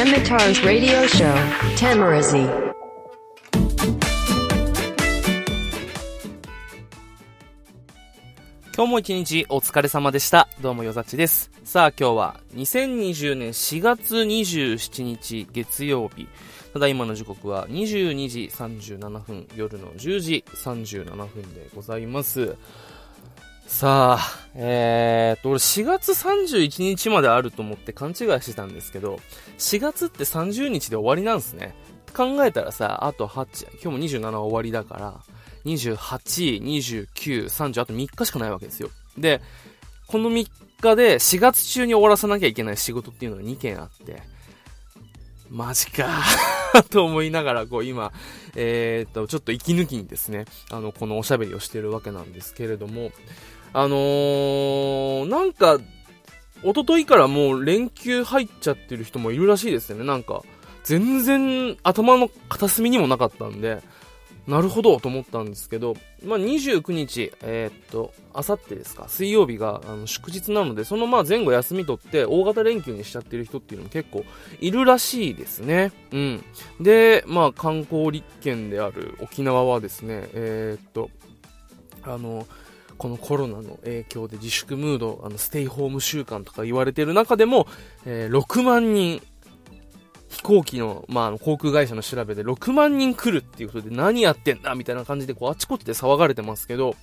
Temitar's radio show, Tamarazi. 今日も一日お疲れ様でした。どうもよざちです。さあ今日は2020年4月27日月曜日。ただ今の時刻は22時37分、夜の10時37分でございます。さあ、えーっと、俺4月31日まであると思って勘違いしてたんですけど、4月って30日で終わりなんですね。考えたらさ、あと8、今日も27は終わりだから、28、29、30、あと3日しかないわけですよ。で、この3日で4月中に終わらさなきゃいけない仕事っていうのが2件あって、マジか と思いながら、こう今、えーっと、ちょっと息抜きにですね、あの、このおしゃべりをしてるわけなんですけれども、あのー、なんか、一昨日からもう連休入っちゃってる人もいるらしいですよね。なんか、全然頭の片隅にもなかったんで、なるほどと思ったんですけど、まあ、29日、えーっと、あさってですか、水曜日があの祝日なので、そのまあ前後休み取って大型連休にしちゃってる人っていうのも結構いるらしいですね。うん。で、まあ観光立県である沖縄はですね、えーっと、あの、このコロナの影響で自粛ムード、あの、ステイホーム週間とか言われてる中でも、えー6万人、飛行機の、まあ、航空会社の調べで6万人来るっていうことで何やってんだみたいな感じで、こう、あちこちで騒がれてますけど、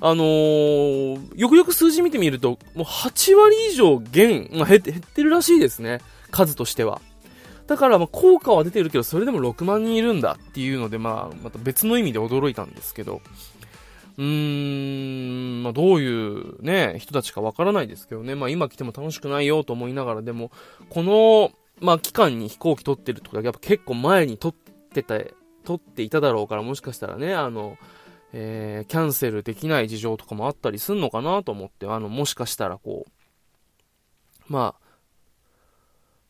あのーよくよく数字見てみると、もう8割以上減、まあ、減って、減ってるらしいですね。数としては。だから、まあ、効果は出てるけど、それでも6万人いるんだっていうので、まあ、また別の意味で驚いたんですけど、うーん、まあ、どういうね、人たちかわからないですけどね。まあ、今来ても楽しくないよと思いながら、でも、この、まあ、期間に飛行機取ってるってことは、やっぱ結構前に取ってた、取っていただろうから、もしかしたらね、あの、えー、キャンセルできない事情とかもあったりすんのかなと思って、あの、もしかしたらこう、まあ、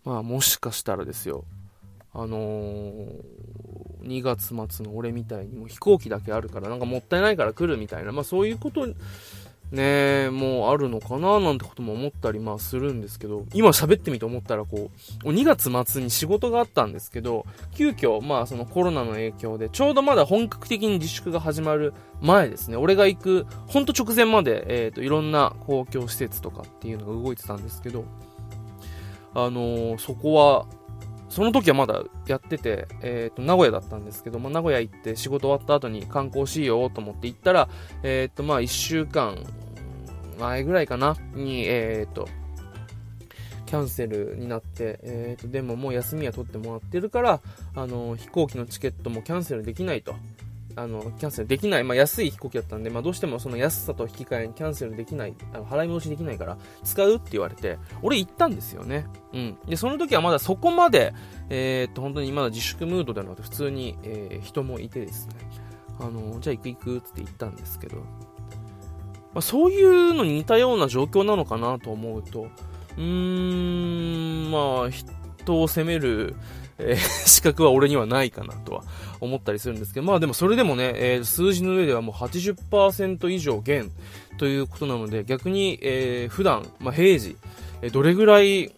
まあ、もしかしたらですよ、あのー、2月末の俺みたいにもう飛行機だけあるからなんかもったいないから来るみたいな、まあそういうことねもうあるのかななんてことも思ったりまあするんですけど、今喋ってみて思ったらこう、2月末に仕事があったんですけど、急遽まあそのコロナの影響でちょうどまだ本格的に自粛が始まる前ですね、俺が行くほんと直前までえっ、といろんな公共施設とかっていうのが動いてたんですけど、あのーそこはその時はまだやってて、えっ、と、名古屋だったんですけど、ま、名古屋行って仕事終わった後に観光しようと思って行ったら、えっ、と、まあ、1週間前ぐらいかな、に、えっ、と、キャンセルになって、えっ、と、でももう休みは取ってもらってるから、あの、飛行機のチケットもキャンセルできないと。あの、キャンセルできない。まあ、安い飛行機だったんで、まあ、どうしてもその安さと引き換えにキャンセルできない、あの払い戻しできないから、使うって言われて、俺行ったんですよね。うん。で、その時はまだそこまで、えーっと、本当にまだ自粛ムードではなくて、普通に、えー人もいてですね、あの、じゃあ行く行くって言ったんですけど、まあ、そういうのに似たような状況なのかなと思うと、うーん、まあ、人を責める、えー 資格は俺にはないかなとは思ったりするんですけど、まあでもそれでもね、えー数字の上ではもう80%以上減ということなので、逆に、えー普段、まあ平時、えーどれぐらい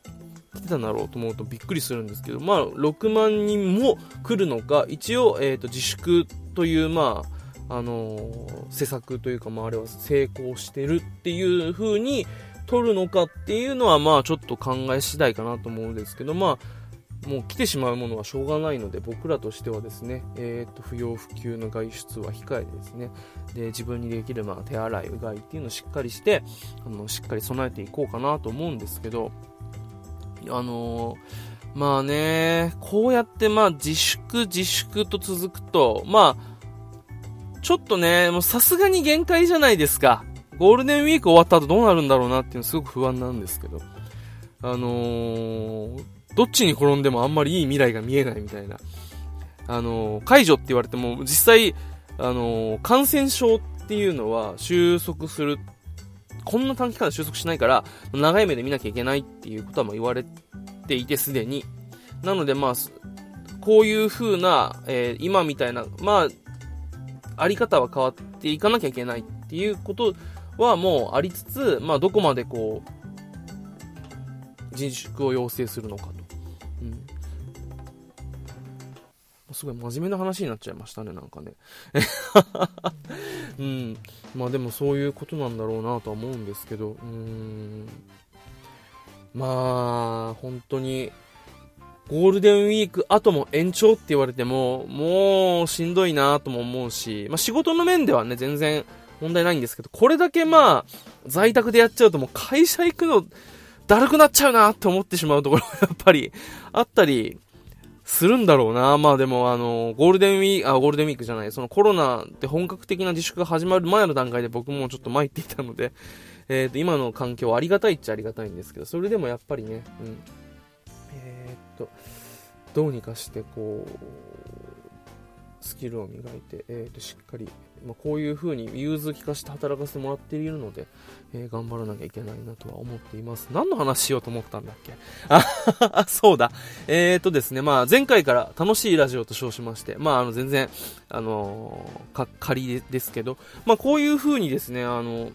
来てたんだろうと思うとびっくりするんですけど、まあ6万人も来るのか、一応、えっ、と自粛という、まあ、あのー施策というか、まああれは成功してるっていう風に取るのかっていうのは、まあちょっと考え次第かなと思うんですけど、まあもう来てしまうものはしょうがないので、僕らとしてはですね、えっ、と、不要不急の外出は控えてですね、で、自分にできる、まあ、手洗い、うがいっていうのをしっかりして、あの、しっかり備えていこうかなと思うんですけど、あのーまあね、こうやって、まあ、自粛、自粛と続くと、まあ、ちょっとね、もうさすがに限界じゃないですか。ゴールデンウィーク終わった後どうなるんだろうなっていうのすごく不安なんですけど。あのーどっちに転んでもあんまりいい未来が見えないみたいな。あの解除って言われても、実際、あの感染症っていうのは収束する、こんな短期間で収束しないから、長い目で見なきゃいけないっていうことはもう言われていてすでに。なのでまあ、こういう風な、えー今みたいな、まあ、あり方は変わっていかなきゃいけないっていうことはもうありつつ、まあどこまでこう、自粛を要請するのかと。すごい真面目な話になっちゃいましたね、なんかね。うん。まあでもそういうことなんだろうなとは思うんですけど、うん。まあ、本当に、ゴールデンウィーク後も延長って言われても、もうしんどいなとも思うし、まあ仕事の面ではね、全然問題ないんですけど、これだけまあ、在宅でやっちゃうともう会社行くの、だるくなっちゃうなって思ってしまうところがやっぱりあったりするんだろうな。まあでもあの、ゴールデンウィーク、あ、ゴールデンウィークじゃない、そのコロナで本格的な自粛が始まる前の段階で僕もちょっと参っていたので、えっ、ー、と、今の環境ありがたいっちゃありがたいんですけど、それでもやっぱりね、うん。えっ、と、どうにかしてこう、スキルを磨いて、えー、としっかり、まあ、こういう風に融通きかして働かせてもらっているので、えー、頑張らなきゃいけないなとは思っています。何の話しようと思ったんだっけ？あ、そうだ。えーとですね、まあ前回から楽しいラジオと称しまして、まああの全然、あのー、か、仮ですけど、まあこういう風にですね、あの、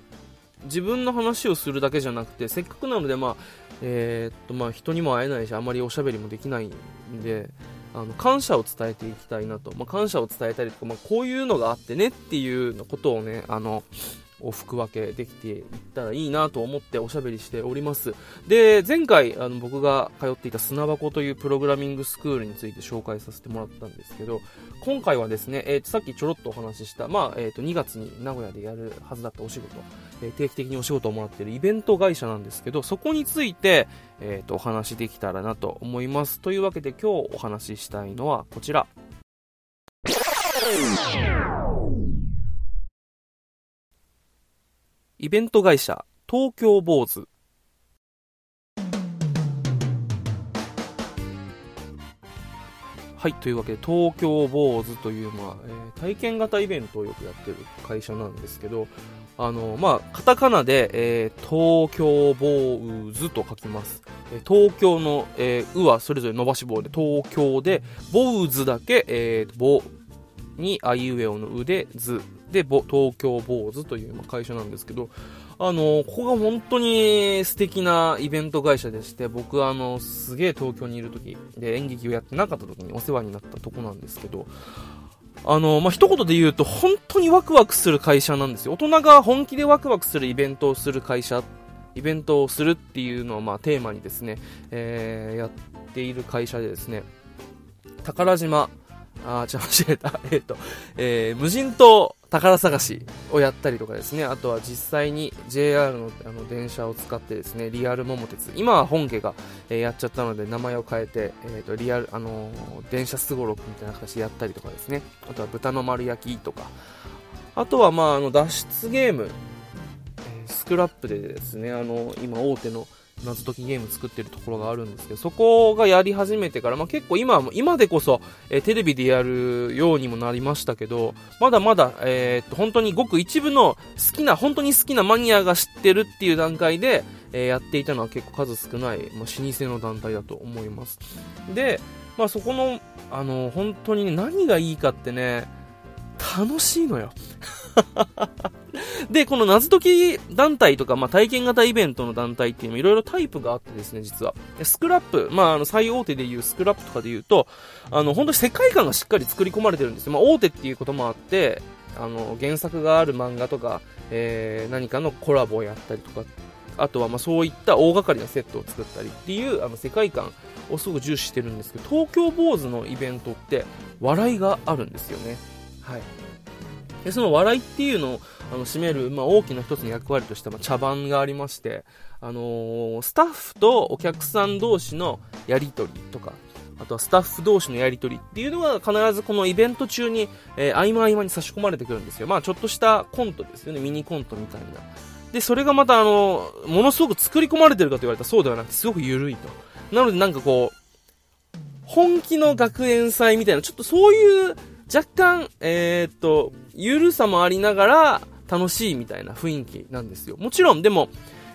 自分の話をするだけじゃなくて、せっかくなので、まあ、えー、っと、まあ人にも会えないし、あまりおしゃべりもできないんで、あの感謝を伝えていきたいなと、まあ、感謝を伝えたりとか、まあ、こういうのがあってねっていうのことをね、あの、を吹く分けできていったらいいなと思っておしゃべりしております。で、前回あの僕が通っていた砂箱というプログラミングスクールについて紹介させてもらったんですけど、今回はですね、えー、とさっきちょろっとお話しした、まあ、えー、と2月に名古屋でやるはずだったお仕事、えー、定期的にお仕事をもらっているイベント会社なんですけど、そこについて、えー、とお話しできたらなと思います。というわけで今日お話ししたいのはこちら。イベント会社、東京坊主。はい、というわけで、東京坊主という、まあ、えー、体験型イベントをよくやってる会社なんですけど、あの、まあ、カタカナで、えー、東京坊主と書きます。え東京の、えー、うはそれぞれ伸ばし棒で、東京で、坊主だけ、えー、棒に、あいうえおのうで、ずで、東京坊主という会社なんですけど、あの、ここが本当に素敵なイベント会社でして、僕あの、すげえ東京にいる時で演劇をやってなかった時にお世話になったとこなんですけど、あの、まあ、一言で言うと本当にワクワクする会社なんですよ。大人が本気でワクワクするイベントをする会社、イベントをするっていうのをまあテーマにですね、えー、やっている会社でですね、宝島、あー、ちょ、間違えた。えっ、ー、と、えー、無人島宝探しをやったりとかですね、あとは実際に JR のあの電車を使ってですね、リアル桃鉄、今は本家が、えー、やっちゃったので名前を変えて、えーと、リアル、あのー、電車すごろくみたいな形でやったりとかですね、あとは豚の丸焼きとか、あとはまあ、あの、脱出ゲーム、えー、スクラップでですね、あの、今大手の謎解きゲーム作ってるところがあるんですけど、そこがやり始めてから、まあ、結構今今でこそ、えー、テレビでやるようにもなりましたけど、まだまだ、えー、っと、本当にごく一部の好きな、本当に好きなマニアが知ってるっていう段階で、えー、やっていたのは結構数少ない、まあ、老舗の団体だと思います。で、まあ、そこの、あの、本当にね、何がいいかってね、楽しいのよ。で、この謎解き団体とか、まあ、体験型イベントの団体っていうのもいろいろタイプがあってですね、実は。スクラップ、まあ、あの、最大手でいうスクラップとかで言うと、あの、本当に世界観がしっかり作り込まれてるんですよ。まあ、大手っていうこともあって、あの、原作がある漫画とか、えー、何かのコラボをやったりとか、あとはまそういった大掛かりなセットを作ったりっていうあの世界観をすごく重視してるんですけど、東京坊主のイベントって笑いがあるんですよね。はい。でその笑いっていうのをあの占める、まあ、大きな一つの役割として、まあ、茶番がありまして、あのー、スタッフとお客さん同士のやり取りとか、あとはスタッフ同士のやり取りっていうのが必ずこのイベント中に、えー、合間合間に差し込まれてくるんですよ。まあちょっとしたコントですよね。ミニコントみたいな。で、それがまたあの、ものすごく作り込まれてるかと言われたらそうではなくてすごく緩いと。なのでなんかこう、本気の学園祭みたいな、ちょっとそういう若干、えー、っと、ゆるさもありながら楽しいみたいな雰囲気なんですよ。もちろん、でも、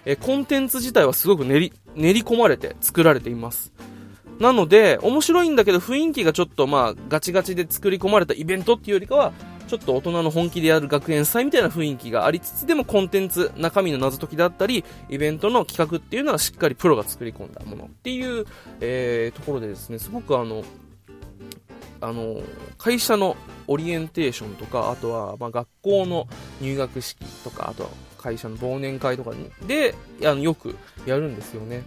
えコンテンツ自体はすごく練り、練り込まれて作られています。なので、面白いんだけど雰囲気がちょっとまあガチガチで作り込まれたイベントっていうよりかは、ちょっと大人の本気でやる学園祭みたいな雰囲気がありつつでもコンテンツ、中身の謎解きだったり、イベントの企画っていうのはしっかりプロが作り込んだものっていう、えー、ところでですね、すごくあの、あの、会社のオリエンテーションとか、あとは、ま、学校の入学式とか、あとは会社の忘年会とかに、で、あの、よくやるんですよね。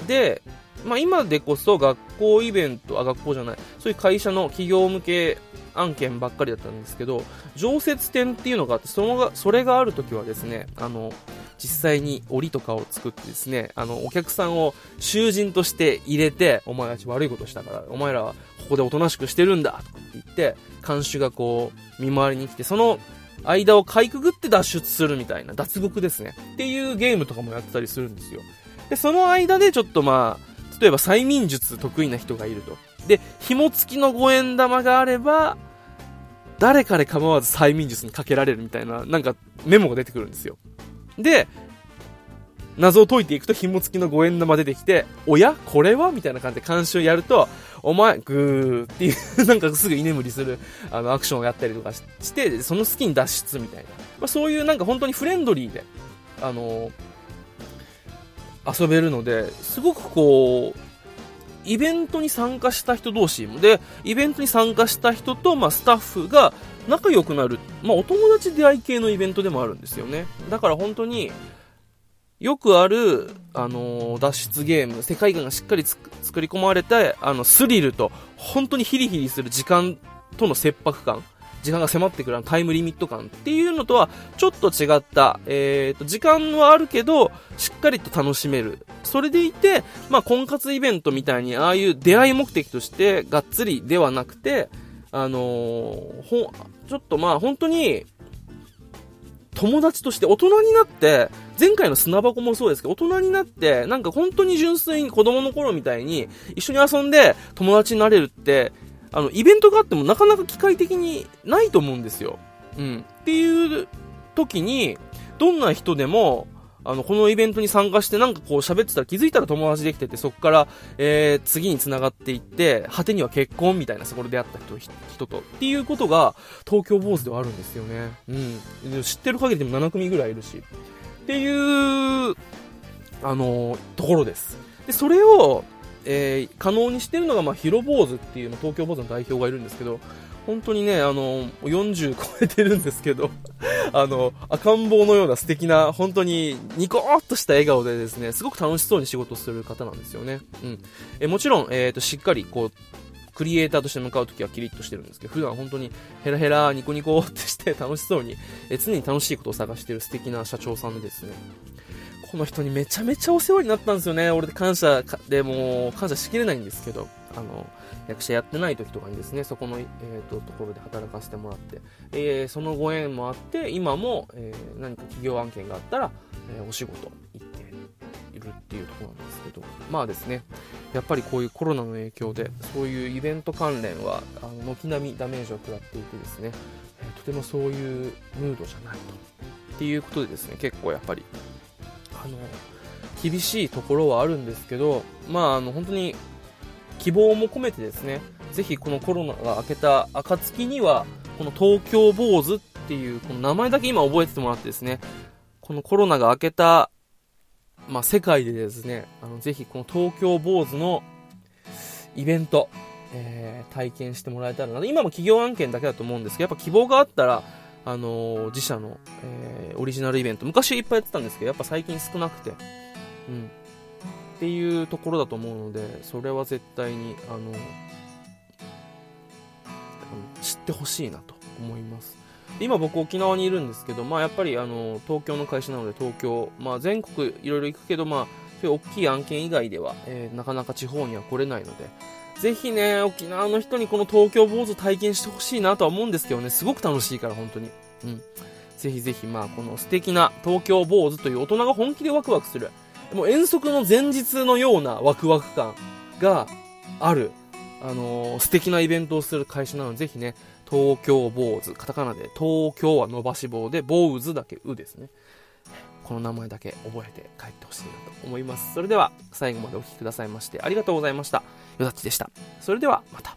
うん。で、まあ、今でこそ学校イベント、あ、学校じゃない、そういう会社の企業向け案件ばっかりだったんですけど、常設展っていうのがあって、その、それがあるときはですね、あの、実際に檻とかを作ってですね、あの、お客さんを囚人として入れて、お前たち悪いことしたから、お前らはここでおとなしくしてるんだとかって言って、看守がこう、見回りに来て、その間をかいくぐって脱出するみたいな、脱獄ですね。っていうゲームとかもやってたりするんですよ。で、その間でちょっとまあ、例えば催眠術得意な人がいると。で、紐付きの五円玉があれば、誰かで構わず催眠術にかけられるみたいな、なんかメモが出てくるんですよ。で、謎を解いていくと紐付きの五円玉出てきて、おや？これは？みたいな感じで監視をやると、お前、ぐーっていう、なんかすぐ居眠りする、あの、アクションをやったりとかして、その好きに脱出みたいな。まあ、そういうなんか本当にフレンドリーで、あのー、遊べるので、すごくこう、イベントに参加した人同士で、イベントに参加した人と、まあ、スタッフが仲良くなる、まあ、お友達出会い系のイベントでもあるんですよね。だから本当に、よくある、あのー、脱出ゲーム、世界観がしっかり作り込まれた、あの、スリルと、本当にヒリヒリする時間との切迫感、時間が迫ってくるタイムリミット感っていうのとは、ちょっと違った、えーと、時間はあるけど、しっかりと楽しめる。それでいて、まあ、婚活イベントみたいに、ああいう出会い目的として、がっつりではなくて、あのー、ほ、ちょっとまあ、本当に、友達として大人になって、前回の砂箱もそうですけど、大人になって、なんか本当に純粋に子供の頃みたいに、一緒に遊んで友達になれるって、あの、イベントがあってもなかなか機械的にないと思うんですよ。うん。っていう時に、どんな人でも、あの、このイベントに参加してなんかこう喋ってたら気づいたら友達できてて、そこから、えー、次に繋がっていって、果てには結婚みたいな、そこで出会った人、人と、っていうことが、東京坊主ではあるんですよね。うん。知ってる限りでも7組ぐらいいるし。っていう、あのー、ところです。で、それを、えー、可能にしてるのが、まあ、ヒロ坊主っていうの、東京坊主の代表がいるんですけど、本当にね、あの、40超えてるんですけど、あの、赤ん坊のような素敵な、本当にニコーっとした笑顔でですね、すごく楽しそうに仕事する方なんですよね。うん。えもちろん、えっ、ー、と、しっかり、こう、クリエイターとして向かうときはキリッとしてるんですけど、普段本当にヘラヘラニコニコってして楽しそうに、え常に楽しいことを探してる素敵な社長さんでですね、この人にめちゃめちゃお世話になったんですよね。俺で感謝でも感謝しきれないんですけど、あの、役者やってない時とかにですね、そこの、えーと、ところで働かせてもらって、えー、そのご縁もあって、今も、えー、何か企業案件があったら、えー、お仕事行っているっていうところなんですけど、まあですね、やっぱりこういうコロナの影響で、そういうイベント関連は、あの軒並みダメージを食らっていてですね、えー、とてもそういうムードじゃないと。っていうことでですね、結構やっぱり、あの、厳しいところはあるんですけど、まあ、あの、本当に希望も込めてですね、ぜひこのコロナが明けた暁には、この東京坊主っていう、この名前だけ今覚えててもらってですね、このコロナが明けた、まあ、世界でですね、あの、ぜひこの東京坊主のイベント、えー、体験してもらえたらな。今も企業案件だけだと思うんですけど、やっぱ希望があったら、あのー、自社の、えー、オリジナルイベント、昔いっぱいやってたんですけど、やっぱ最近少なくて、うん。っていうところだと思うのでそれは絶対にあの知ってほしいなと思います。今僕沖縄にいるんですけど、まあ、やっぱりあの東京の会社なので東京、まあ、全国いろいろ行くけど、まあ、そういう大きい案件以外では、えー、なかなか地方には来れないのでぜひね沖縄の人にこの東京坊主体験してほしいなとは思うんですけどねすごく楽しいから本当に。うん。ぜひぜひまあこの素敵な東京坊主という大人が本気でワクワクするもう遠足の前日のようなワクワク感がある、あのー、素敵なイベントをする会社なので、ぜひね、東京坊主、カタカナで、東京は伸ばし棒で、坊主だけうですね。この名前だけ覚えて帰ってほしいなと思います。それでは、最後までお聴きくださいまして、ありがとうございました。よだちでした。それでは、また。